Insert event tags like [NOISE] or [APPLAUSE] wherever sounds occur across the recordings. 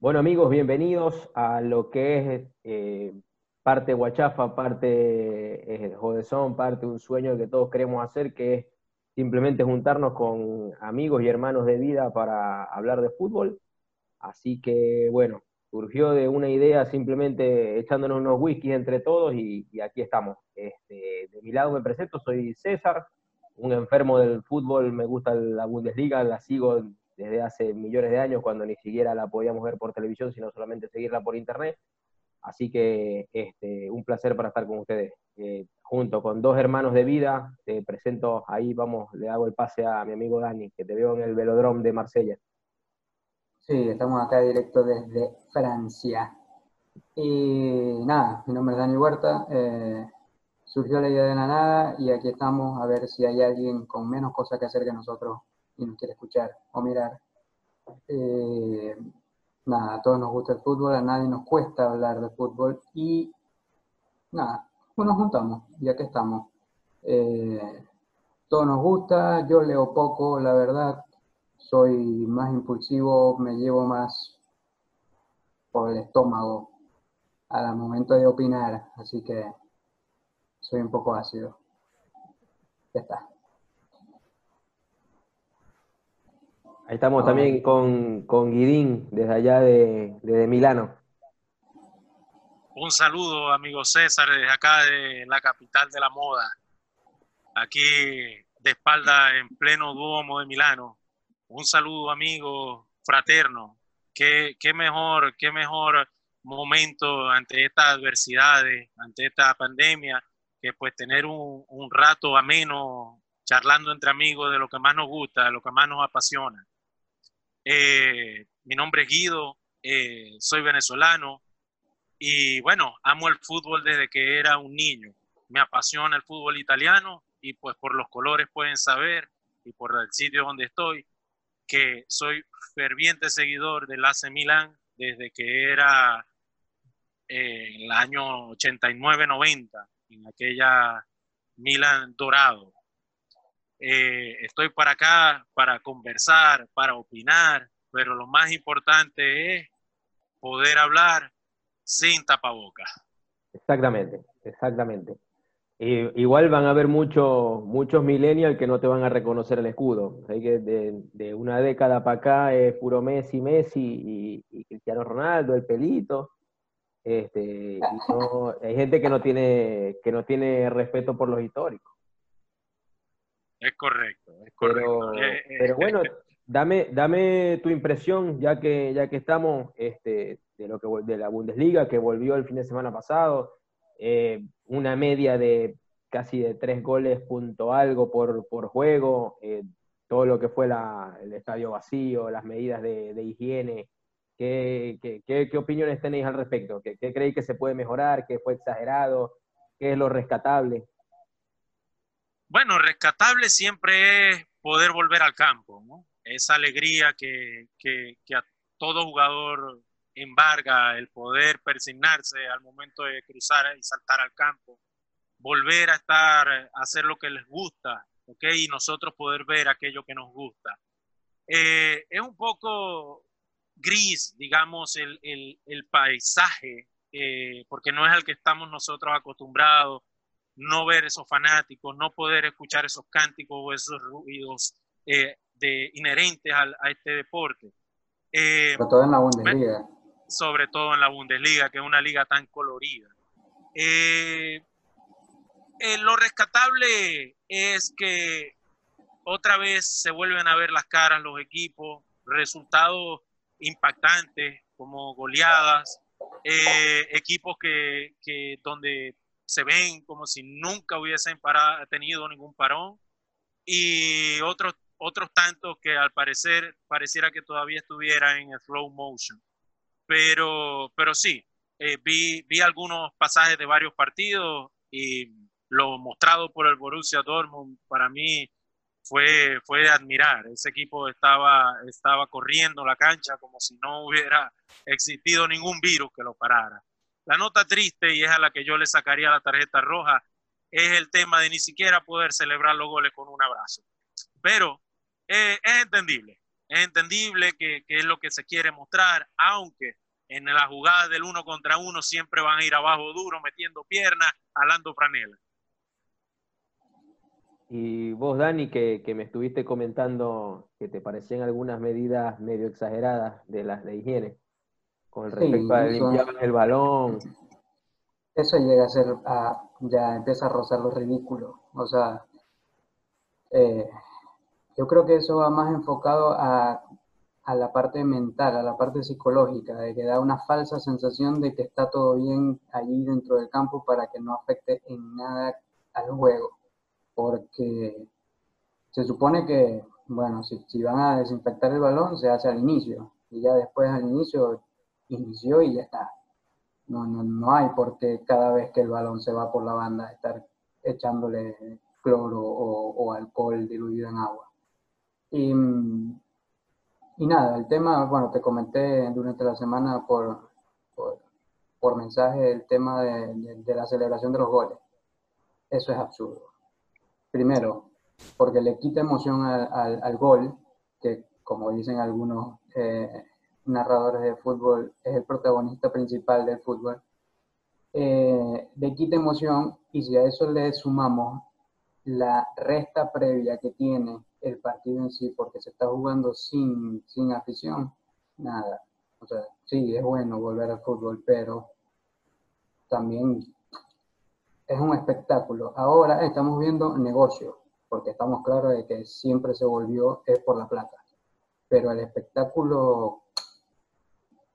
Bueno amigos, bienvenidos a lo que es eh, parte guachafa, parte eh, jodezón, parte un sueño que todos queremos hacer, que es simplemente juntarnos con amigos y hermanos de vida para hablar de fútbol. Así que bueno, surgió de una idea simplemente echándonos unos whiskies entre todos y, aquí estamos. Este, de mi lado me presento, soy César, un enfermo del fútbol, me gusta la Bundesliga, la sigo desde hace millones de años cuando ni siquiera la podíamos ver por televisión, sino solamente seguirla por internet. Así que este, un placer para estar con ustedes. Eh, junto con dos hermanos de vida, te presento, ahí vamos, le hago el pase a mi amigo Dani, que te veo en el velodrome de Marsella. Sí, estamos acá directo desde Francia. Y nada, mi nombre es Dani Huerta. eh, surgió la idea de la nada y aquí estamos a ver si hay alguien con menos cosas que hacer que nosotros y nos quiere escuchar o mirar. Eh, nada, a todos nos gusta el fútbol, a nadie nos cuesta hablar de fútbol y nada, pues nos juntamos y aquí estamos. Eh, todo nos gusta, yo leo poco, la verdad, soy más impulsivo, me llevo más por el estómago al momento de opinar, así que soy un poco ácido. Ya está. Ahí estamos Ah. también con, con Guidín, desde allá de, desde Milano. Un saludo, amigo César, desde acá de la capital de la moda. Aquí de espalda en pleno Duomo de Milano. Un saludo, amigo fraterno. Qué, mejor, qué mejor momento ante estas adversidades, ante esta pandemia, que pues tener un, un rato ameno charlando entre amigos de lo que más nos gusta, de lo que más nos apasiona. Eh, mi nombre es Guido, eh, soy venezolano, y bueno, amo el fútbol desde que era un niño. Me apasiona el fútbol italiano y pues por los colores pueden saber y por el sitio donde estoy que soy ferviente seguidor del AC Milan desde que era eh, el año 89-90, en aquella Milan dorado. Eh, estoy para acá para conversar, para opinar, pero lo más importante es poder hablar sin tapabocas. Exactamente, exactamente. Eh, igual van a haber muchos muchos millennials que no te van a reconocer el escudo. Que de, de una década para acá es puro Messi, Messi y, y Cristiano Ronaldo, el pelito. Este, y no- hay gente que no tiene que no tiene respeto por los históricos. Es correcto, es correcto. Pero, Eh, eh, pero bueno, dame, dame tu impresión, ya que, ya que estamos, este, de lo que de la Bundesliga, que volvió el fin de semana pasado, eh, una media de casi de tres goles punto algo por, por juego, eh, todo lo que fue el estadio vacío, las medidas de, higiene. ¿Qué, qué, qué- opiniones tenéis al respecto? ¿Qué, qué creéis que se puede mejorar? ¿Qué fue exagerado? ¿Qué es lo rescatable? Bueno, rescatable siempre es poder volver al campo, ¿no? Esa alegría que, que, que a todo jugador embarga el poder persignarse al momento de cruzar y saltar al campo, volver a estar, a hacer lo que les gusta, ¿ok? Y nosotros poder ver aquello que nos gusta. Eh, es un poco gris, digamos, el, el, el paisaje, eh, porque no es al que estamos nosotros acostumbrados no ver esos fanáticos, no poder escuchar esos cánticos o esos ruidos eh, de, inherentes al, a este deporte. Eh, en la. Sobre todo en la Bundesliga, que es una liga tan colorida. Eh, eh, lo rescatable es que otra vez se vuelven a ver las caras los equipos, resultados impactantes como goleadas, eh, equipos que, que donde se ven como si nunca hubiesen para- tenido ningún parón y otros otros tantos que al parecer pareciera que todavía estuvieran en slow motion. Pero, pero sí, eh, vi, vi algunos pasajes de varios partidos y lo mostrado por el Borussia Dortmund para mí fue, fue de admirar. Ese equipo estaba, estaba corriendo la cancha como si no hubiera existido ningún virus que lo parara. La nota triste, y es a la que yo le sacaría la tarjeta roja, es el tema de ni siquiera poder celebrar los goles con un abrazo. Pero eh, es entendible, es entendible que, que, es lo que se quiere mostrar, aunque en la jugada del uno contra uno siempre van a ir abajo duro, metiendo piernas, alando franela. Y vos, Dani, que, que, me estuviste comentando que te parecían algunas medidas medio exageradas de las de higiene, con respecto sí, a limpiar el balón. Eso llega a ser, a, ya empieza a rozar lo ridículo. O sea, eh, yo creo que eso va más enfocado a, a, la parte mental, a la parte psicológica, de que da una falsa sensación de que está todo bien allí dentro del campo para que no afecte en nada al juego. Porque se supone que, bueno, si, si van a desinfectar el balón, se hace al inicio. Y ya después al inicio, inició y ya está. No, no, no hay por qué cada vez que el balón se va por la banda estar echándole cloro o, o alcohol diluido en agua. Y, y, nada, el tema, bueno, te comenté durante la semana por, por, por mensaje el tema de, de, de, la celebración de los goles. Eso es absurdo. Primero, porque le quita emoción al, al, al gol, que como dicen algunos eh, narradores de fútbol, es el protagonista principal del fútbol, eh, le quita emoción y si a eso le sumamos la resta previa que tiene el partido en sí, porque se está jugando sin, sin afición, nada. O sea, sí, es bueno volver al fútbol, pero también es un espectáculo. Ahora estamos viendo negocio, porque estamos claros de que siempre se volvió es por la plata. Pero el espectáculo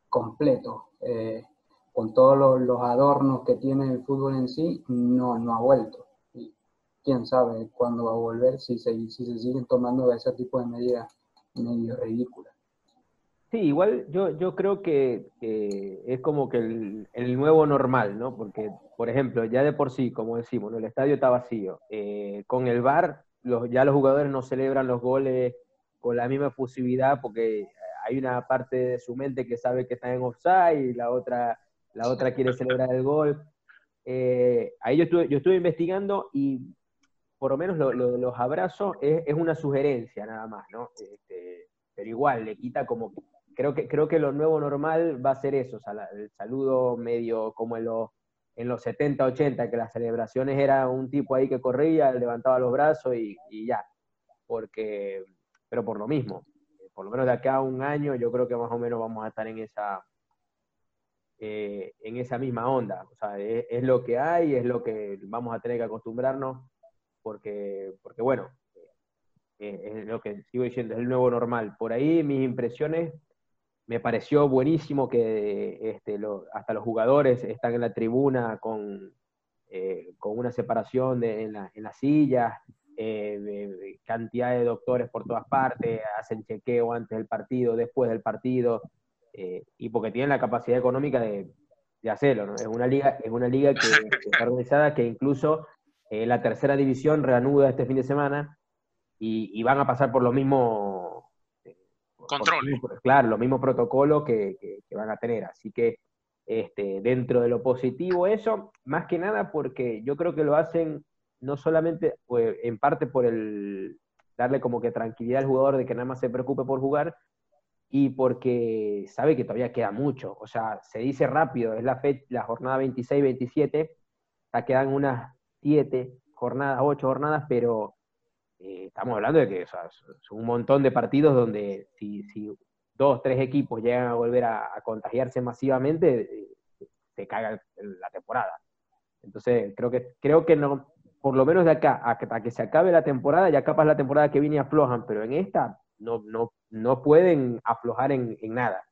completo, eh, con todos los, los, adornos que tiene el fútbol en sí, no, no ha vuelto. Quién sabe cuándo va a volver si se, si se siguen tomando ese tipo de medidas medio ridículas. Sí, igual yo, yo creo que eh, es como que el, el, nuevo normal, ¿no? Porque, por ejemplo, ya de por sí, como decimos, ¿no? el estadio está vacío. Eh, con el VAR, los, ya los jugadores no celebran los goles con la misma efusividad porque hay una parte de su mente que sabe que está en offside y la otra, la otra quiere celebrar el gol. Eh, ahí yo estuve, yo estuve investigando y por lo menos lo, lo, los abrazos es, es, una sugerencia nada más, ¿no? Este, pero igual, le quita como creo que, creo que lo nuevo normal va a ser eso, o sea, el saludo medio como en los, en los 70, 80, que las celebraciones era un tipo ahí que corría, levantaba los brazos y, y ya, porque, pero por lo mismo, por lo menos de acá a un año, yo creo que más o menos vamos a estar en esa, eh, en esa misma onda, o sea, es, es, lo que hay, es lo que vamos a tener que acostumbrarnos, porque, porque bueno, eh, es lo que sigo diciendo, es el nuevo normal. Por ahí mis impresiones me pareció buenísimo que este, hasta los jugadores están en la tribuna con, eh, con una separación en, la, en, las sillas, eh, cantidad de doctores por todas partes, hacen chequeo antes del partido, después del partido, y porque tienen la capacidad económica de, de hacerlo. ¿no? Es, una liga, es una liga que, que está organizada que incluso eh, la tercera división reanuda este fin de semana y, y van a pasar por lo mismo control. Claro, los mismos protocolos que, que, que, van a tener. Así que este, dentro de lo positivo eso, más que nada porque yo creo que lo hacen no solamente pues, en parte por el darle como que tranquilidad al jugador de que nada más se preocupe por jugar y porque sabe que todavía queda mucho. O sea, se dice rápido, es la, fecha, la jornada 26-27, ya quedan unas 7 jornadas, 8 jornadas, pero eh, estamos hablando de que o sea, son un montón de partidos donde si, si dos, tres equipos llegan a volver a, contagiarse masivamente, eh, se caga la temporada. Entonces, creo que, creo que no, por lo menos de acá a que, se acabe la temporada, ya capaz la temporada que viene aflojan, pero en esta no, no, no pueden aflojar en, en nada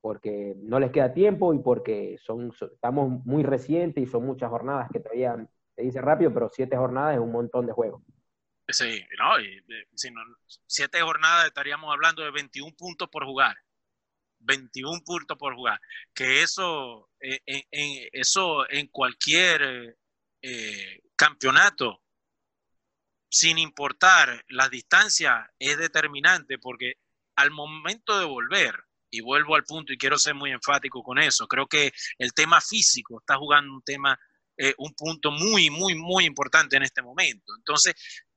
porque no les queda tiempo y porque son, son, estamos muy recientes y son muchas jornadas que todavía dice rápido, pero siete jornadas es un montón de juegos. Sí, no, y, si no, siete jornadas estaríamos hablando de 21 puntos por jugar. 21 puntos por jugar. Que eso, eh, en, en, eso en cualquier eh, campeonato, sin importar la distancia, es determinante porque al momento de volver, y vuelvo al punto y quiero ser muy enfático con eso, creo que el tema físico está jugando un tema eh, un punto muy, muy, muy importante en este momento. Entonces,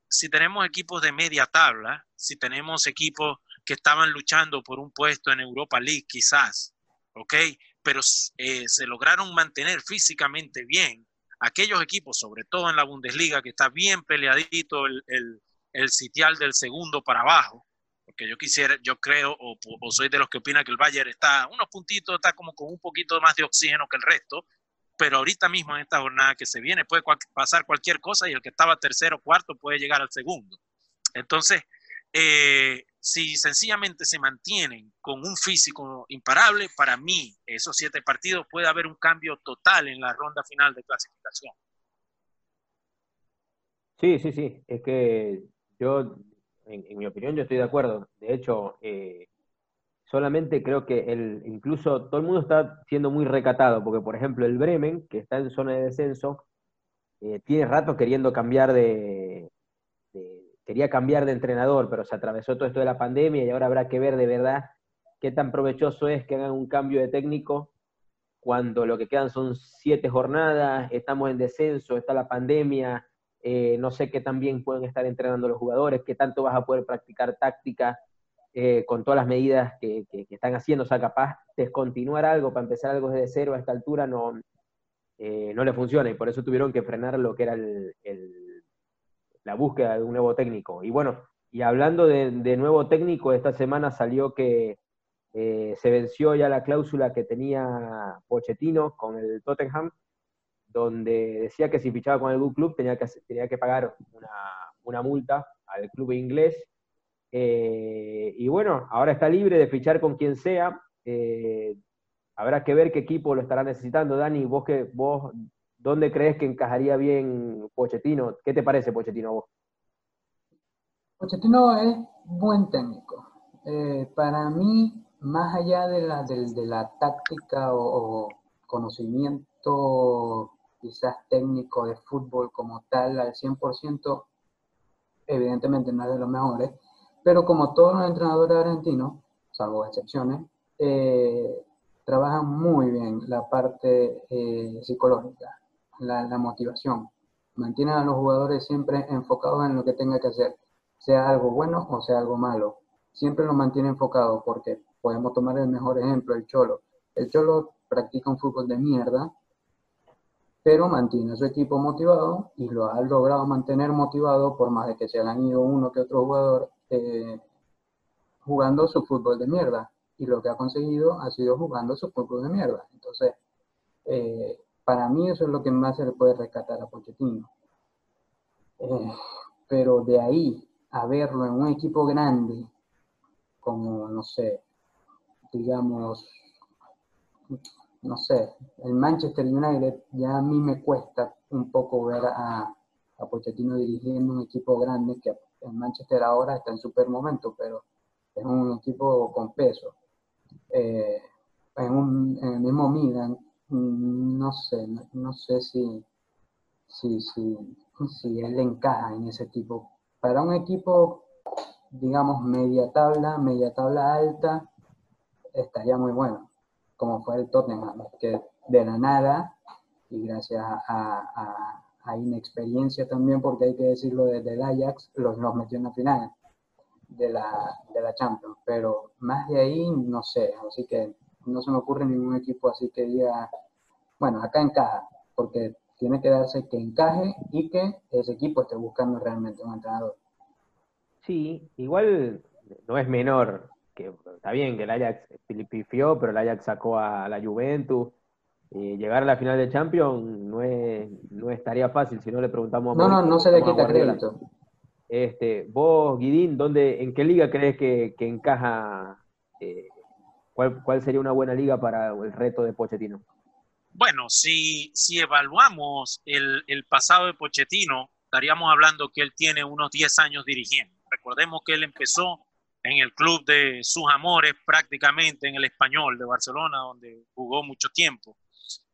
si tenemos equipos de media tabla, si tenemos equipos que estaban luchando por un puesto en Europa League, quizás, ¿ok? Pero eh, se lograron mantener físicamente bien. Aquellos equipos, sobre todo en la Bundesliga, que está bien peleadito el, el, el sitial del segundo para abajo, porque yo quisiera, yo creo, o, o, soy de los que opina que el Bayern está unos puntitos, está como con un poquito más de oxígeno que el resto, pero ahorita mismo en esta jornada que se viene puede pasar cualquier cosa y el que estaba tercero o cuarto puede llegar al segundo. Entonces, eh, si sencillamente se mantienen con un físico imparable, para mí esos siete partidos puede haber un cambio total en la ronda final de clasificación. Sí, sí, sí. Es que yo, en, en mi opinión, yo estoy de acuerdo. De hecho, eh, solamente creo que el, incluso todo el mundo está siendo muy recatado, porque por ejemplo el Bremen, que está en zona de descenso, eh, tiene rato queriendo cambiar de, quería cambiar de entrenador, pero se atravesó todo esto de la pandemia y ahora habrá que ver de verdad qué tan provechoso es que hagan un cambio de técnico cuando lo que quedan son siete jornadas, estamos en descenso, está la pandemia, eh, no sé qué tan bien pueden estar entrenando los jugadores, qué tanto vas a poder practicar táctica eh, con todas las medidas que, están haciendo, o sea, capaz descontinuar algo para empezar algo desde cero a esta altura no, eh, no le funciona y por eso tuvieron que frenar lo que era la búsqueda de un nuevo técnico. Y bueno, y hablando de, nuevo técnico, esta semana salió que eh, se venció ya la cláusula que tenía Pochettino con el Tottenham, donde decía que si fichaba con algún club tenía que, tenía que pagar una multa al club inglés eh, y bueno, ahora está libre de fichar con quien sea. Eh, habrá que ver qué equipo lo estará necesitando. Dani, vos, que, vos ¿dónde crees que encajaría bien Pochettino? ¿Qué te parece Pochettino vos? Pochettino es buen técnico. Eh, para mí, más allá de la, de, de la táctica o, o, conocimiento quizás técnico de fútbol como tal al 100%, evidentemente no es de los mejores, pero como todos los entrenadores argentinos, salvo excepciones, eh, trabajan muy bien la parte eh, psicológica, la, motivación. Mantienen a los jugadores siempre enfocados en lo que tenga que hacer, sea algo bueno o sea algo malo. Siempre los mantiene enfocados porque podemos tomar el mejor ejemplo, el Cholo. El Cholo practica un fútbol de mierda, pero mantiene a su equipo motivado y lo ha logrado mantener motivado por más de que se han ido uno que otro jugador eh, jugando su fútbol de mierda. Y lo que ha conseguido ha sido jugando su fútbol de mierda. Entonces, eh, para mí eso es lo que más se le puede rescatar a Pochettino. Eh, pero de ahí a verlo en un equipo grande, como, no sé, digamos, no sé, el Manchester United, ya a mí me cuesta un poco ver a, a Pochettino dirigiendo un equipo grande que el Manchester ahora está en super momento, pero es un equipo con peso. Eh, en, en, el mismo Milan, no sé, no, sé si, si, si, si él encaja en ese tipo. Para un equipo, digamos, media tabla, media tabla alta, estaría muy bueno, como fue el Tottenham, que de la nada, y gracias a hay inexperiencia también, porque hay que decirlo desde el Ajax, los, los metió en la final de la, de la Champions, pero más de ahí no sé, así que no se me ocurre ningún equipo así que diga, bueno, acá encaja, porque tiene que darse que encaje y que ese equipo esté buscando realmente un entrenador. Sí, igual no es menor, que está bien que el Ajax pifió, pero el Ajax sacó a la Juventus, eh, llegar a la final de Champions no es, no es tarea fácil, si no le preguntamos a No, no, no se le quita crédito. Este, vos, Guidín, ¿dónde, ¿en qué liga crees que, que encaja? Eh, ¿cuál, ¿Cuál sería una buena liga para el reto de Pochettino? Bueno, si, si evaluamos el, el pasado de Pochettino, estaríamos hablando que él tiene unos 10 años dirigiendo. Recordemos que él empezó en el club de sus amores, prácticamente en el español de Barcelona, donde jugó mucho tiempo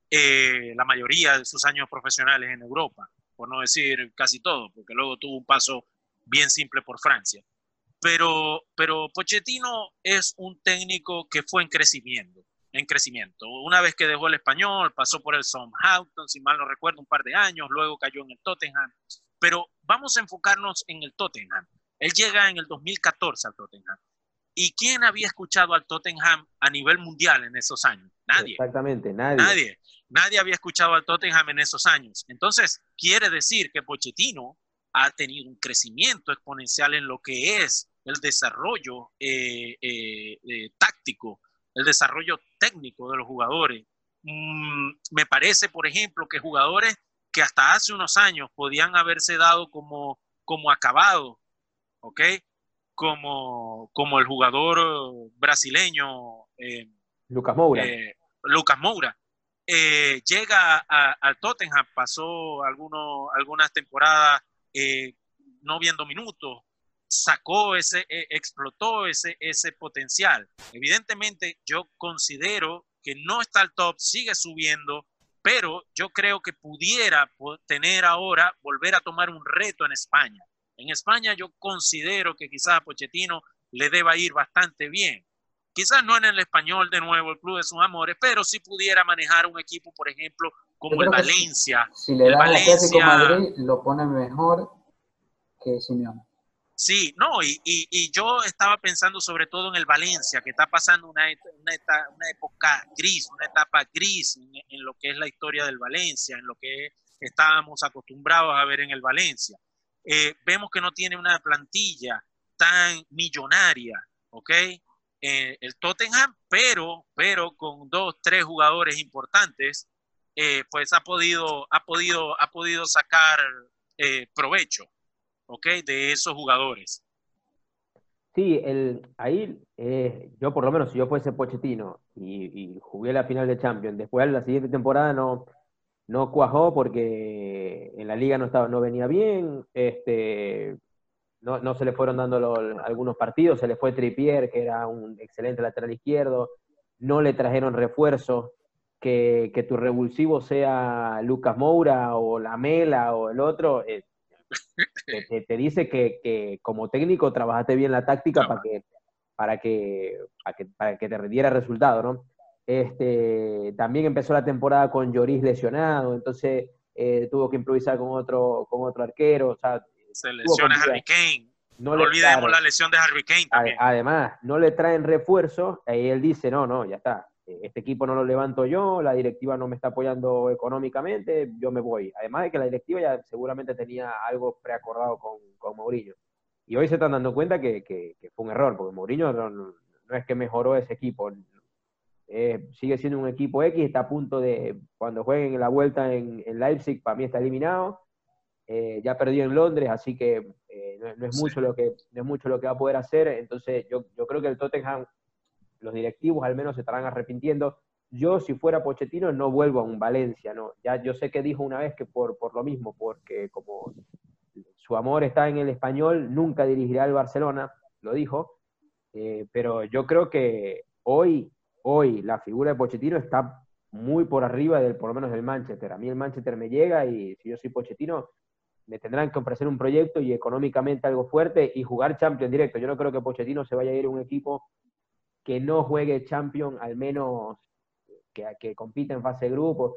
eh, la mayoría de sus años profesionales en Europa, por no decir casi todo, porque luego tuvo un paso bien simple por Francia. Pero, pero Pochettino es un técnico que fue en crecimiento. en crecimiento. Una vez que dejó el español, pasó por el Southampton, si mal no recuerdo, un par de años, luego cayó en el Tottenham. Pero vamos a enfocarnos en el Tottenham. Él llega en el 2014 al Tottenham. ¿Y quién había escuchado al Tottenham a nivel mundial en esos años? Nadie. Exactamente, nadie. Nadie. Nadie había escuchado al Tottenham en esos años. Entonces, quiere decir que Pochettino ha tenido un crecimiento exponencial en lo que es el desarrollo eh, eh, eh, táctico, el desarrollo técnico de los jugadores. Mm, me parece, por ejemplo, que jugadores que hasta hace unos años podían haberse dado como, como acabado, ¿ok? Como, como el jugador brasileño Lucas Moura. Lucas Moura. Llega al Tottenham, pasó algunos, algunas temporadas no viendo minutos, sacó ese, eh, explotó ese, ese potencial. Evidentemente, yo considero que no está al top, sigue subiendo, pero yo creo que pudiera tener ahora, volver a tomar un reto en España. En España yo considero que quizás a Pochettino le deba ir bastante bien. Quizás no en el español de nuevo, el club de sus amores, pero si pudiera manejar un equipo, por ejemplo, como el Valencia. Si, le da Atlético Madrid, lo pone mejor que Simeone. Sí, no, y, y, yo estaba pensando sobre todo en el Valencia, que está pasando una, una, una época gris, una etapa gris en, lo que es la historia del Valencia, en lo que estábamos acostumbrados a ver en el Valencia. Eh, vemos que no tiene una plantilla tan millonaria, ¿ok? Eh, el Tottenham, pero, pero con dos, tres jugadores importantes, eh, pues ha podido, ha podido, ha podido sacar provecho. ¿ok? De esos jugadores. Sí, el, ahí eh, yo por lo menos si yo fuese Pochettino y, jugué la final de Champions, después la siguiente temporada no, no cuajó porque en la liga no, estaba, no venía bien, este, no, no se le fueron dando algunos partidos, se le fue Tripier, que era un excelente lateral izquierdo, no le trajeron refuerzos, que, que tu revulsivo sea Lucas Moura o Lamela o el otro, eh, [LAUGHS] te, dice que, como técnico trabajaste bien la táctica para, que, para, que, para, que, te rindiera resultado, ¿no? Este, también empezó la temporada con Lloris lesionado, entonces eh, tuvo que improvisar con otro, con otro arquero. O sea, Se lesiona Harry Kane. No, olvidemos la lesión de Harry Kane también. Además, no le traen refuerzo, y él dice, no, no, ya está, este equipo no lo levanto yo, la directiva no me está apoyando económicamente, yo me voy. Además de que la directiva ya seguramente tenía algo preacordado con, con Mourinho. Y hoy se están dando cuenta que, que, fue un error, porque Mourinho no, es que mejoró ese equipo. Eh, sigue siendo un equipo X, está a punto de, cuando jueguen la vuelta en, en Leipzig, para mí está eliminado. Eh, ya perdió en Londres, así que eh, no, es mucho lo que, no es mucho lo que va a poder hacer. Entonces yo, yo creo que el Tottenham los directivos al menos se estarán arrepintiendo. Yo, si fuera Pochettino, no vuelvo a un Valencia, ¿no? Ya yo sé que dijo una vez que por, por lo mismo, porque como su amor está en el español, nunca dirigirá al Barcelona, lo dijo, eh, pero yo creo que hoy, hoy la figura de Pochettino está muy por arriba del, por lo menos del Manchester. A mí el Manchester me llega y si yo soy Pochettino, me tendrán que ofrecer un proyecto y económicamente algo fuerte y jugar Champions directo. Yo no creo que Pochettino se vaya a ir a un equipo que no juegue Champions, al menos que, que compita en fase de grupo.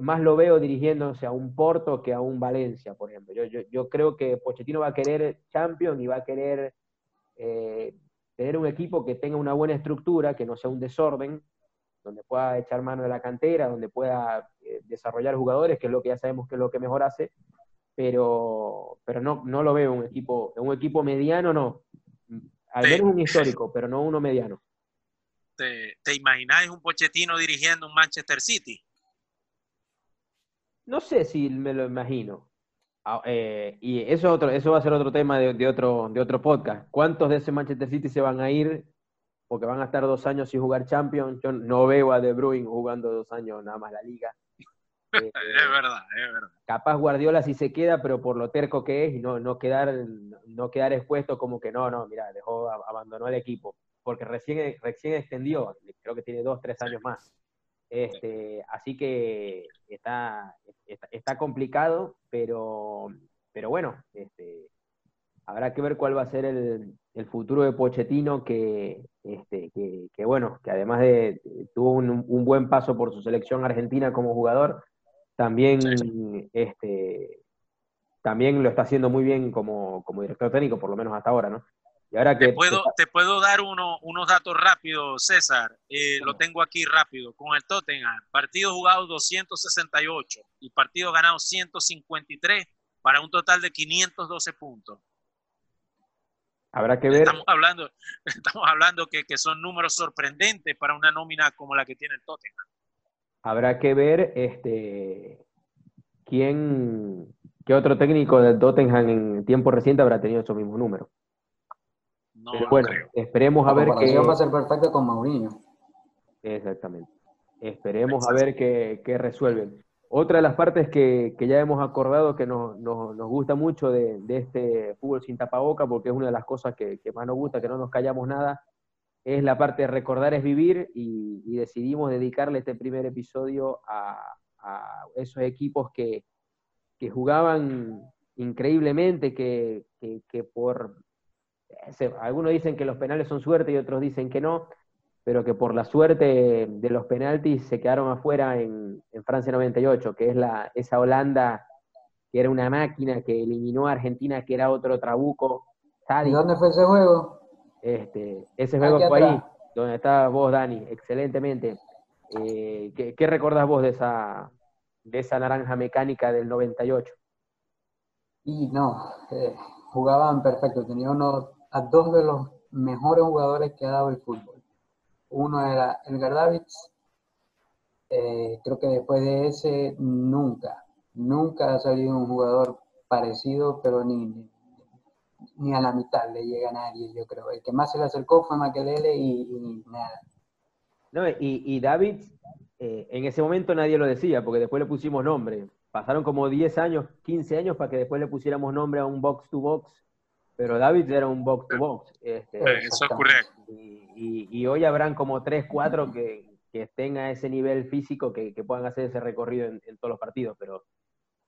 más lo veo dirigiéndose a un Porto que a un Valencia, por ejemplo. Yo, creo que Pochettino va a querer Champions y va a querer eh, tener un equipo que tenga una buena estructura, que no sea un desorden, donde pueda echar mano de la cantera, donde pueda eh, desarrollar jugadores, que es lo que ya sabemos que es lo que mejor hace, pero, pero no, no lo veo un equipo, un equipo mediano, no. Al menos un [LAUGHS] histórico, pero no uno mediano. ¿Te, te imagináis un Pochettino dirigiendo un Manchester City? No sé si me lo imagino. Ah, eh, y eso, otro, eso va a ser otro tema de, otro, de otro podcast. ¿Cuántos de ese Manchester City se van a ir porque van a estar dos años sin jugar Champions? Yo no veo a De Bruyne jugando dos años nada más la liga. Eh, [LAUGHS] es verdad, es verdad. Capaz Guardiola sí se queda, pero por lo terco que es y no, no, quedar, no quedar expuesto como que no, no, mira, dejó, abandonó el equipo porque recién, recién extendió, creo que tiene dos, tres años más. Este, así que está, está, complicado, pero, pero bueno, este, habrá que ver cuál va a ser el, futuro de Pochettino, que, este, que, que bueno, que además de tuvo un, un buen paso por su selección argentina como jugador, también, este, también lo está haciendo muy bien como, como director técnico, por lo menos hasta ahora, ¿no? Y ahora que Te puedo, te puedo dar uno, unos datos rápidos, César. Eh, lo tengo aquí rápido. Con el Tottenham, partido jugado 268 y partido ganado 153 para un total de 512 puntos. habrá que ver, Estamos hablando, [LAUGHS] estamos hablando que, que son números sorprendentes para una nómina como la que tiene el Tottenham. Habrá que ver este, quién, qué otro técnico del Tottenham en tiempo reciente habrá tenido esos mismos números. No Pero bueno, creo. esperemos a ver qué, va a ser perfecta con Mourinho. Exactamente. Esperemos a ver qué, qué resuelven. Otra de las partes que, que ya hemos acordado que nos, nos- nos gusta mucho de, de este fútbol sin tapaboca, porque es una de las cosas que, que más nos gusta, que no nos callamos nada, es la parte de recordar es vivir y, y decidimos dedicarle este primer episodio a, a esos equipos que, que jugaban increíblemente, que, que- que por... se- Algunos dicen que los penales son suerte y otros dicen que no, pero que por la suerte de los penaltis se quedaron afuera en, en Francia 98, que es la, esa Holanda que era una máquina que eliminó a Argentina, que era otro trabuco ¿Y dónde fue ese juego? Este, ese juego Aquí fue ahí, donde estabas vos, Dani, excelentemente. Eh, ¿qué, qué recordás vos de esa, de esa naranja mecánica del 98? Y no, eh, jugaban perfecto. Tenía uno, a dos de los mejores jugadores que ha dado el fútbol. Uno era Edgar Davids. Eh, creo que después de ese, nunca, nunca ha salido un jugador parecido, pero ni, ni, a la mitad le llega a nadie, yo creo. El que más se le acercó fue Makelele y, y nada. No, y, y David, eh, en ese momento nadie lo decía, porque después le pusimos nombre. Pasaron como 10 años, 15 años para que después le pusiéramos nombre a un box to box, pero David era un box to box. Este, Eh, Eso es correcto. y- y hoy habrán como 3, 4 que, que estén a ese nivel físico que, que puedan hacer ese recorrido en, en todos los partidos, pero,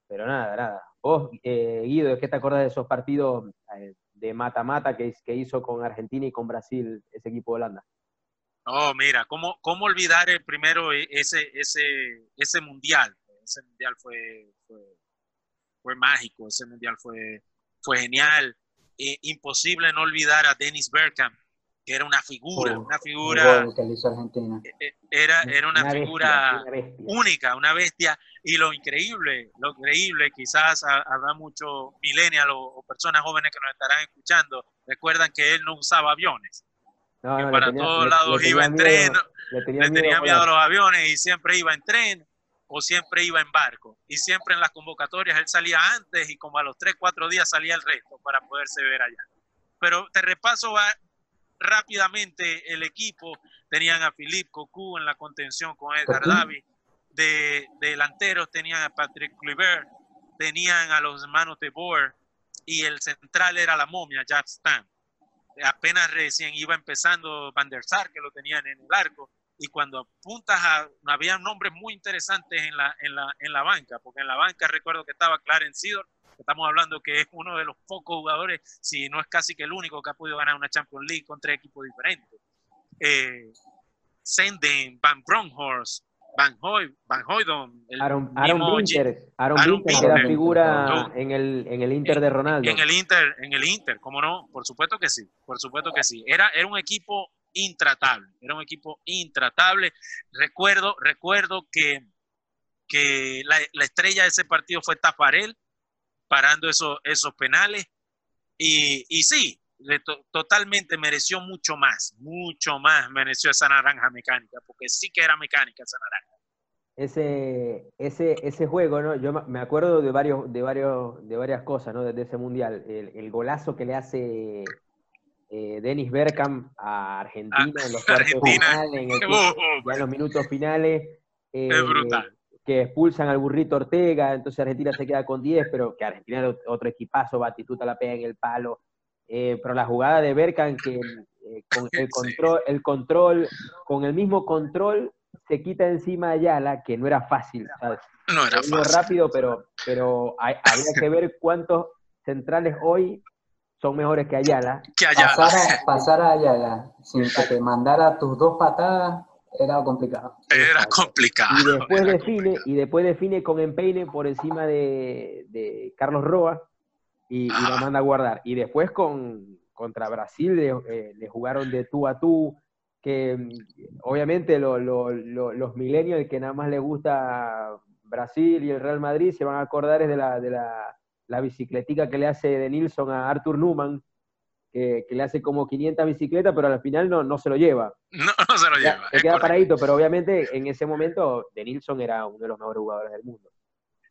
pero nada, nada. Vos, eh, Guido, ¿qué te acordás de esos partidos eh, de mata-mata que, que hizo con Argentina y con Brasil ese equipo de Holanda? Oh, mira, ¿cómo, cómo olvidar el primero e- ese, ese, ese mundial? Ese mundial fue, fue, fue mágico, ese mundial fue, fue genial. Eh, imposible no olvidar a Dennis Bergkamp, que era una figura, Oh, una figura, que hizo Argentina. era, era una, bestia, figura una bestia. única, una bestia. Y lo increíble, lo increíble, quizás ha- habrá muchos millennials o, o personas jóvenes que nos estarán escuchando, recuerdan que él no usaba aviones, No, que no, para tenía- todos le- lados le iba en tren, miedo- le tenía le tenía a miedo a los aviones y siempre iba en tren o siempre iba en barco. Y siempre en las convocatorias él salía antes y como a los 3, 4 días salía el resto para poderse ver allá. Pero te repaso va- rápidamente el equipo. Tenían a Philippe Cocu en la contención con Edgar Cocu. David. De, de delanteros tenían a Patrick Kluivert, tenían a los hermanos de Boer y el central era la momia, Jack Stam apenas recién iba empezando Van der Sar, que lo tenían en el arco, y cuando apuntas a, había nombres muy interesantes en la, en la, en la banca, porque en la banca recuerdo que estaba Clarence que estamos hablando que es uno de los pocos jugadores, si no es casi que el único que ha podido ganar una Champions League con tres equipos diferentes. Eh, Senden, Van Bronhorst, Van Hoy, Van Hoydon, el Aaron, Aaron Winter, Aaron Aaron Winter, que era figura en el, en el Inter de Ronaldo. En el Inter, en el Inter, ¿cómo no? Por supuesto que sí, por supuesto que sí. Era, era un equipo intratable, era un equipo intratable. Recuerdo, recuerdo que, que la, la estrella de ese partido fue Tafarel, parando esos, esos penales. Y, y sí, to- totalmente mereció mucho más, mucho más mereció esa naranja mecánica, porque sí que era mecánica esa naranja. Ese, ese, ese juego, ¿no? Yo me acuerdo de varios, de varios, de varias cosas, ¿no? De ese mundial. El, el golazo que le hace eh, Dennis Bergkamp a Argentina en los cuartos en, el- [LAUGHS] ya en los minutos finales. eh, es brutal. Que expulsan al burrito Ortega, entonces Argentina se queda con 10, pero que Argentina era otro equipazo, Batistuta la pega en el palo. Eh, pero la jugada de Berkan, que eh, con [LAUGHS] el control, el control, con el mismo control, se quita encima a Ayala, que no era fácil, ¿sabes? No era fácil. rápido, pero, pero hay- habría que ver cuántos centrales hoy son mejores que Ayala. Que allá. Pasar a, pasar a Ayala sin que te mandara tus dos patadas era complicado. Era complicado. Y después era define, complicado. y después define con empeine por encima de, de Carlos Roa y, y la manda a guardar. Y después con, contra Brasil le, eh, le jugaron de tú a tú, que mm, obviamente lo- lo- lo- los millennials que nada más les gusta Brasil y el Real Madrid se van a acordar es de la, de la, la bicicletica que le hace de Nilsson a Arthur Newman, que, que le hace como 500 bicicletas, pero al final no, no se lo lleva. [LAUGHS] No, no se lo lleva. se queda correcto. paradito, pero obviamente en ese momento De Nilsson era uno de los mejores jugadores del mundo.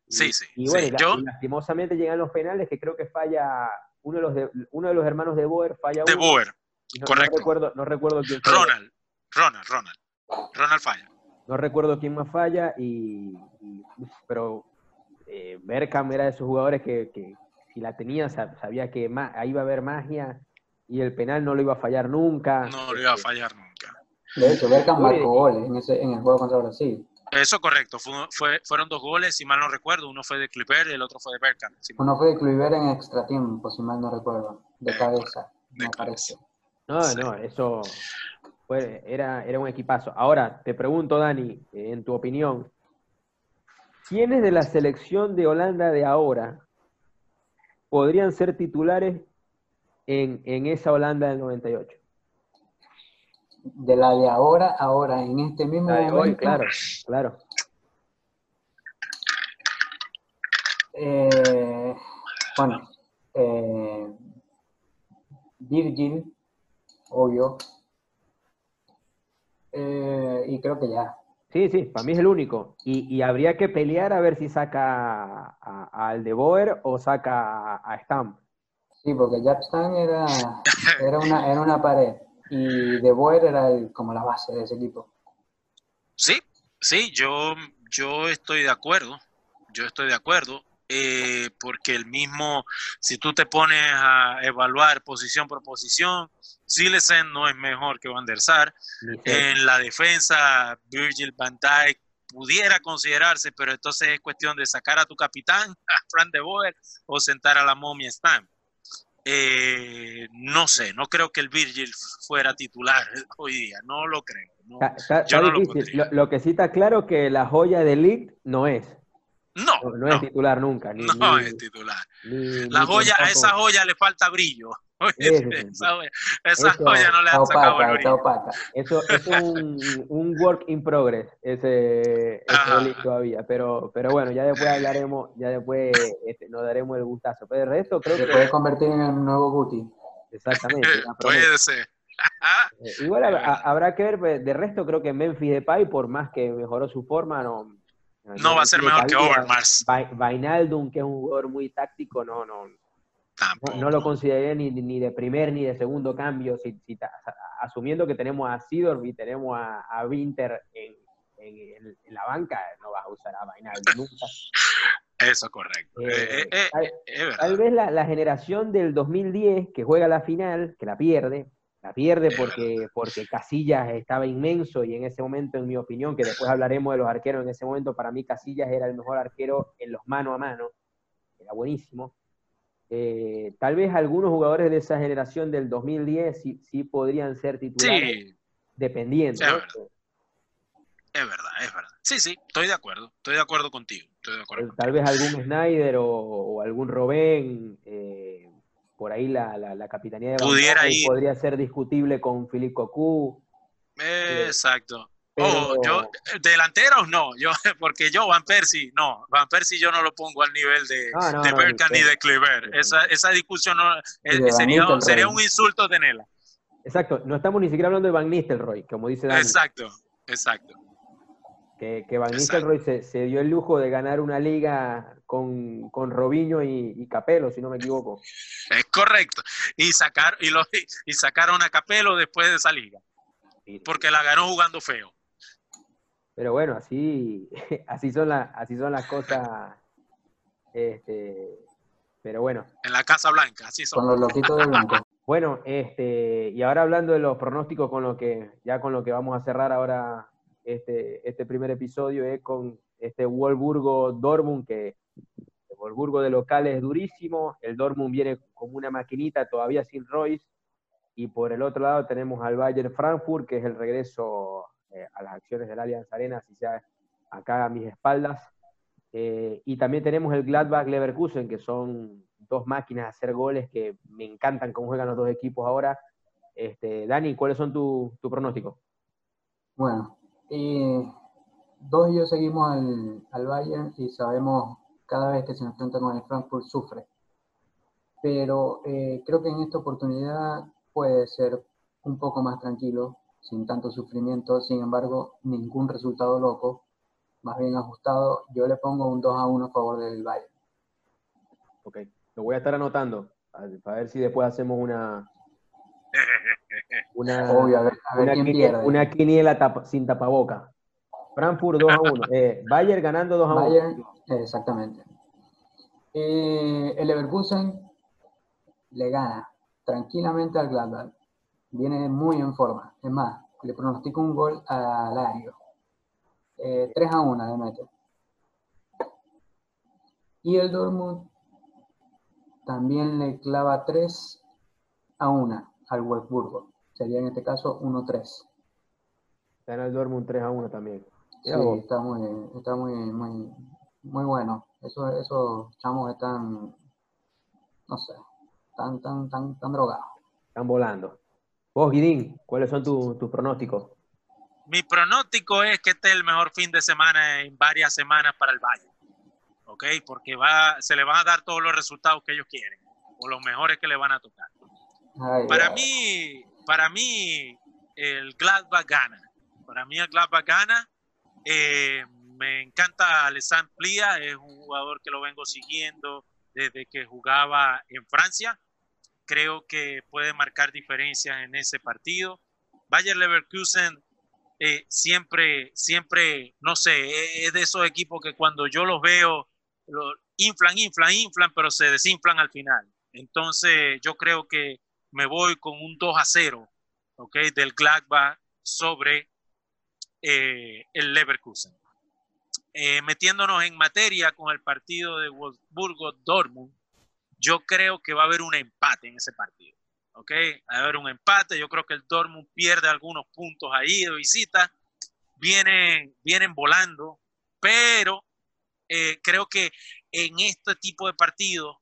Y- Sí, sí, Y bueno, sí. y la- Yo- lastimosamente llegan los penales que creo que falla uno de los, de- uno de los hermanos de Boer, falla De uno. Boer. no, correcto. No recuerdo, no recuerdo quién fue. Ronald. Ronald, Ronald. Ronald falla. No recuerdo quién más falla, y, pero eh, Berkham era de esos jugadores que, que si la tenía sab- sabía que ahí iba a haber magia y el penal no lo iba a fallar nunca. No lo iba a fallar nunca. De hecho, Berkham Oye, marcó goles en, ese, en el juego contra Brasil. Eso correcto. Fue, fue- fueron dos goles, si mal no recuerdo. Uno fue de Clipper y el otro fue de si mal- Uno fue de Kluivert en extra tiempo, si mal no recuerdo, de Eh, cabeza, de me parece. No, Sí. no, eso fue, era, era un equipazo. Ahora, te pregunto, Dani, eh, en tu opinión, ¿quiénes de la selección de Holanda de ahora podrían ser titulares en, en esa Holanda del 98? De la de ahora, ahora, en este mismo La de hoy, momento, claro, claro. eh, bueno, eh, Virgil, obvio, eh, y creo que ya. Sí, sí, para mí es el único. Y, y habría que pelear a ver si saca a, a Aldeboer o saca a, a Stam. Sí, porque Japstan era, era, una, era una pared y De Boer era el- como la base de ese equipo. Sí, sí, yo, yo estoy de acuerdo. Yo estoy de acuerdo. eh, porque el mismo, si tú te pones a evaluar posición por posición, Silesen no es mejor que Van der Sar. En la defensa, Virgil van Dijk pudiera considerarse, pero entonces es cuestión de sacar a tu capitán, [LAUGHS] a Fran de Boer, o sentar a la momia Stam. Eh, no sé, no creo que el Virgil fuera titular [LAUGHS] hoy día, no lo creo. no. Está, está- yo está no lo difícil. Lo, lo que sí está claro que la joya de Ligt no es. No, No, es titular nunca. Ni, [LAUGHS] no ni- es titular. ni- La joya, a esa joya le falta brillo. [LAUGHS] Oye, el esa joya, esa Eso- joya no le han sacado el brillo. opata. Eso, eso es un, un work in progress, ese, ese todavía. Pero, pero bueno, ya después hablaremos, ya después este, nos daremos el gustazo. Pero el resto creo Se que puede convertir en el nuevo Guti. exactamente. [LAUGHS] ser. [LAUGHS] Eh, Igual verdad. ha- habrá que ver, pues, de resto creo que Memphis Depay, por más que mejoró su forma, no... No va a ser mejor que. Overmars. Vai- Vainaldum, que es un jugador muy táctico, no, no, no, Tampoco. no lo consideraría ni, ni de primer ni de segundo cambio, si, asumiendo que tenemos a Sidorf y tenemos a, a Winter en, en- en la banca, no vas a usar a Vainaldum nunca. [LAUGHS] Eso es correcto. Eh, Eh, eh, tal- es verdad. Tal vez la, la generación del 2010 que juega la final, que la pierde, la pierde porque, porque Casillas estaba inmenso y en ese momento, en mi opinión, que después hablaremos de los arqueros, en ese momento para mí Casillas era el mejor arquero en los mano a mano, era buenísimo. Eh, tal vez algunos jugadores de esa generación del 2010 sí, sí podrían ser titulares, Sí, dependiendo. es verdad. es verdad, es verdad. Sí, sí, estoy de acuerdo. Estoy de acuerdo contigo. Estoy de acuerdo Eh, Tal vez algún Snyder o, o algún Robén, eh, por ahí la, la, la capitanía de Pudiera ir. podría ser discutible con Philippe Cocu. Exacto. Pero- Ojo, yo, delanteros no, yo, [LAUGHS] porque yo, Van Persie, no, Van Persie yo no lo pongo al nivel de, Ah, no, de no, Bergkamp ni de Kluivert. Esa, esa discusión eh, sería, sería un insulto tenerla. Exacto, no estamos ni siquiera hablando de Van Nistelrooy, como dice Dani, Exacto, exacto. que, que Van Exacto. Nistelrooy se, se dio el lujo de ganar una liga con, con Robinho y, y Capello, si no me equivoco. Es correcto. Y, sacar, y, lo, y sacaron a Capello después de esa liga, porque la ganó jugando feo. Pero bueno, así, [LAUGHS] así, son, las así son las cosas. Este, pero bueno, En la Casa Blanca, así Con son. los loquitos de blanco. [LAUGHS] Bueno, este, y ahora hablando de los pronósticos con lo que, ya con lo que vamos a cerrar ahora este, este primer episodio es con este Wolfsburgo Dortmund, que el Wolfsburgo de local es durísimo, el Dortmund viene como una maquinita todavía sin Royce, y por el otro lado tenemos al Bayern Frankfurt, que es el regreso eh, a las acciones del Allianz Arena, así sea acá a mis espaldas. Eh, y también tenemos el Gladbach Leverkusen, que son dos máquinas a hacer goles que me encantan cómo juegan los dos equipos ahora. Este, Dani, ¿cuáles son tus tu pronósticos? Bueno, eh, dos y yo seguimos al, al Bayern y sabemos cada vez que se enfrenta con el Frankfurt sufre. Pero eh, creo que en esta oportunidad puede ser un poco más tranquilo, sin tanto sufrimiento, sin embargo, ningún resultado loco, más bien ajustado. Yo le pongo un 2 a 1 a favor del Bayern. Ok, lo voy a estar anotando, a- para ver si después hacemos una... [LAUGHS] Una, Obvio, a ver, a ver una, quién quiniela, pierde. una quiniela tapa- sin tapaboca. Frankfurt 2 a 1. Eh, Bayern ganando 2 a 1. Bayern, exactamente. Eh, el Leverkusen le gana tranquilamente al Gladbach. Viene muy en forma. Es más, le pronostico un gol a Lario. Eh, 3 a 1 le mete. Y el Dortmund también le clava 3 a 1 al Wolfsburgo. Sería en este caso 1-3. Gana el Dortmund 3 a 1 también. Sí, está muy, está muy, muy, muy bueno. Eso, esos chamos están, no sé, tan, tan, tan, tan drogados. Están volando. Vos, Guidín, ¿cuáles son tu- tus pronósticos? Mi pronóstico es que este es el mejor fin de semana en varias semanas para el Bayern. ¿Ok? Porque va, se le van a dar todos los resultados que ellos quieren. O los mejores que le van a tocar. Ay, Para ay. mí, para mí, el Gladbach gana. Para mí el Gladbach gana. Eh, me encanta Alessandro Plia, es un jugador que lo vengo siguiendo desde que jugaba en Francia. Creo que puede marcar diferencias en ese partido. Bayer Leverkusen eh, siempre, siempre, no sé, es de esos equipos que cuando yo los veo, inflan, inflan, inflan, pero se desinflan al final. Entonces, yo creo que me voy con un 2 a 0, ¿ok? Del Gladbach sobre eh, el Leverkusen. Eh, metiéndonos en materia con el partido de Wolfsburgo-Dortmund, yo creo que va a haber un empate en ese partido, ¿ok? Va a haber un empate, yo creo que el Dortmund pierde algunos puntos ahí de visita, vienen, vienen volando, pero eh, creo que en este tipo de partidos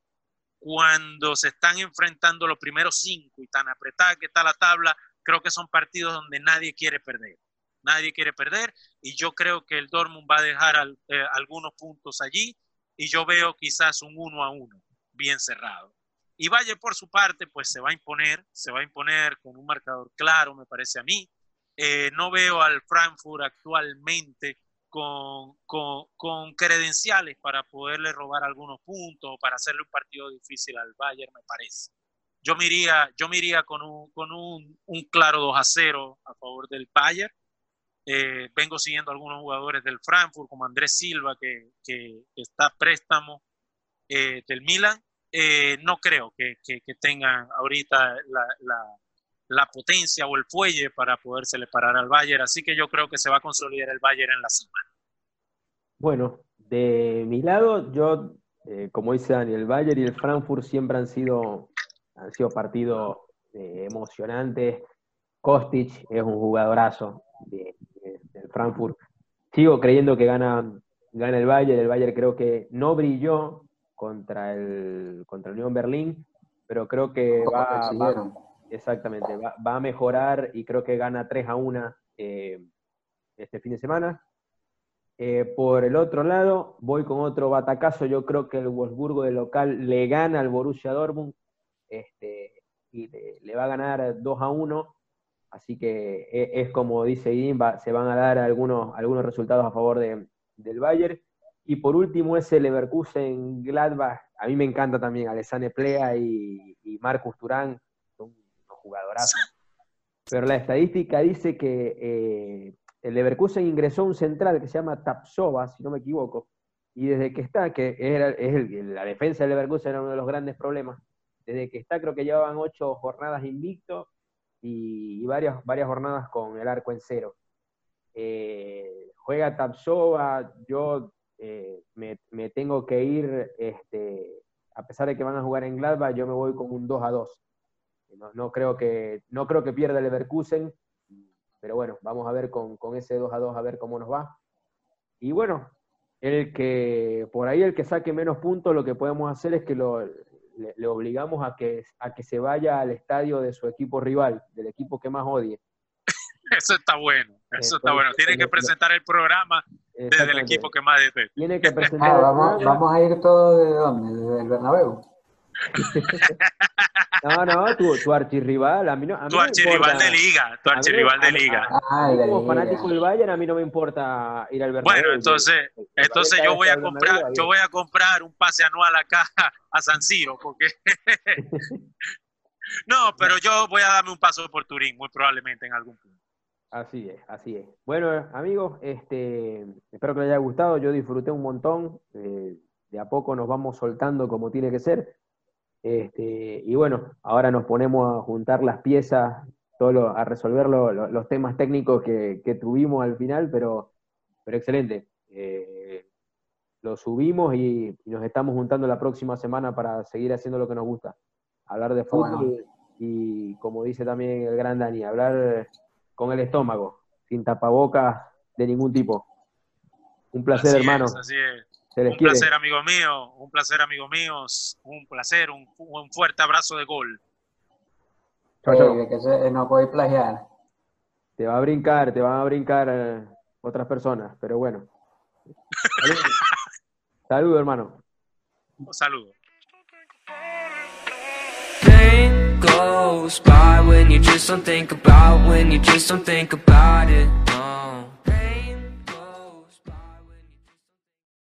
cuando se están enfrentando los primeros cinco y tan apretada que está la tabla, creo que son partidos donde nadie quiere perder. Nadie quiere perder y yo creo que el Dortmund va a dejar eh, algunos puntos allí y yo veo quizás un uno a uno bien cerrado. Y Valle por su parte pues se va a imponer, se va a imponer con un marcador claro me parece a mí. Eh, no veo al Frankfurt actualmente con, con, credenciales para poderle robar algunos puntos o para hacerle un partido difícil al Bayern, me parece. Yo me iría, yo me con, un, con un, un claro 2 a 0 a favor del Bayern. Eh, vengo siguiendo algunos jugadores del Frankfurt, como Andrés Silva, que, que está a préstamo eh, del Milan. Eh, no creo que, que, que tengan ahorita la, la, la potencia o el fuelle para poderse parar al Bayern, así que yo creo que se va a consolidar el Bayern en la cima. Bueno, de mi lado, yo, eh, como dice Dani, el Bayern y el Frankfurt siempre han sido, han sido partidos eh, emocionantes. Kostic es un jugadorazo de- de- del Frankfurt. Sigo creyendo que gana, gana el Bayern. El Bayern creo que no brilló contra el, contra el Unión Berlín, pero creo que va. Exactamente, va, va a mejorar y creo que gana 3 a 1 eh, este fin de semana. Eh, por el otro lado, voy con otro batacazo. Yo creo que el Wolfsburgo de local le gana al Borussia Dortmund este, y le, le va a ganar 2 a 1. Así que e- es, como dice Guidín, va- se van a dar algunos, algunos resultados a favor de- del Bayern. Y por último, ese Leverkusen Gladbach. A mí me encanta también Alessane Plea y, y Marcus Turán, son unos jugadorazos. [LAUGHS] Pero la estadística dice que eh, el Leverkusen ingresó un central que se llama Tapsova, si no me equivoco, y desde que está, que era, es el- la defensa del Leverkusen era uno de los grandes problemas, desde que está creo que llevaban ocho jornadas invicto y, y varias, varias jornadas con el arco en cero. Eh, juega Tapsova, yo eh, me, tengo que ir, este, a pesar de que van a jugar en Gladbach, yo me voy con un 2 a 2. No, no creo, que, no creo que pierda el Leverkusen, pero bueno, vamos a ver con, con ese 2 a 2 a ver cómo nos va. Y bueno, el que, por ahí el que saque menos puntos, lo que podemos hacer es que lo, le, le obligamos a que, a que se vaya al estadio de su equipo rival, del equipo que más odie. [LAUGHS] Eso está bueno, eso está Entonces, bueno. Tiene que presentar el programa desde el equipo que más detesta. Tiene que presentar Ah, vamos, vamos a ir todos de dónde, desde el Bernabéu. [LAUGHS] No, no, tu, tu archirrival, a mí no, a mí Tu archirrival de liga, tu archirrival de liga. Ah, de como Liga. fanático del Bayern, a mí no me importa ir al Bernabéu. Bueno, entonces, el entonces yo voy a comprar, Bernabéu, yo voy a comprar un pase anual acá a San Siro, porque [LAUGHS] no, pero yo voy a darme un paso por Turín, muy probablemente en algún punto. Así es, así es. Bueno, amigos, este, espero que les haya gustado. Yo disfruté un montón. eh, de a poco nos vamos soltando como tiene que ser. Este, y bueno, ahora nos ponemos a juntar las piezas, todo lo- a resolver lo- lo- los temas técnicos que, que tuvimos al final, pero, pero excelente. Eh, lo subimos y, y nos estamos juntando la próxima semana para seguir haciendo lo que nos gusta. Hablar de Bueno. fútbol y, como dice también el gran Dani, hablar con el estómago, sin tapabocas de ningún tipo. Un placer, Así hermano. es, así es. Se les Un quiere. placer, amigo mío, un placer, amigo mío, un placer, un, un fuerte abrazo de gol. Eh, de que se, no podéis plagiar. Te va a brincar, te van a brincar eh, otras personas, pero bueno. [LAUGHS] Salud, Salud, hermano. Un saludo. Goes by when you just don't think about when you just don't think about it.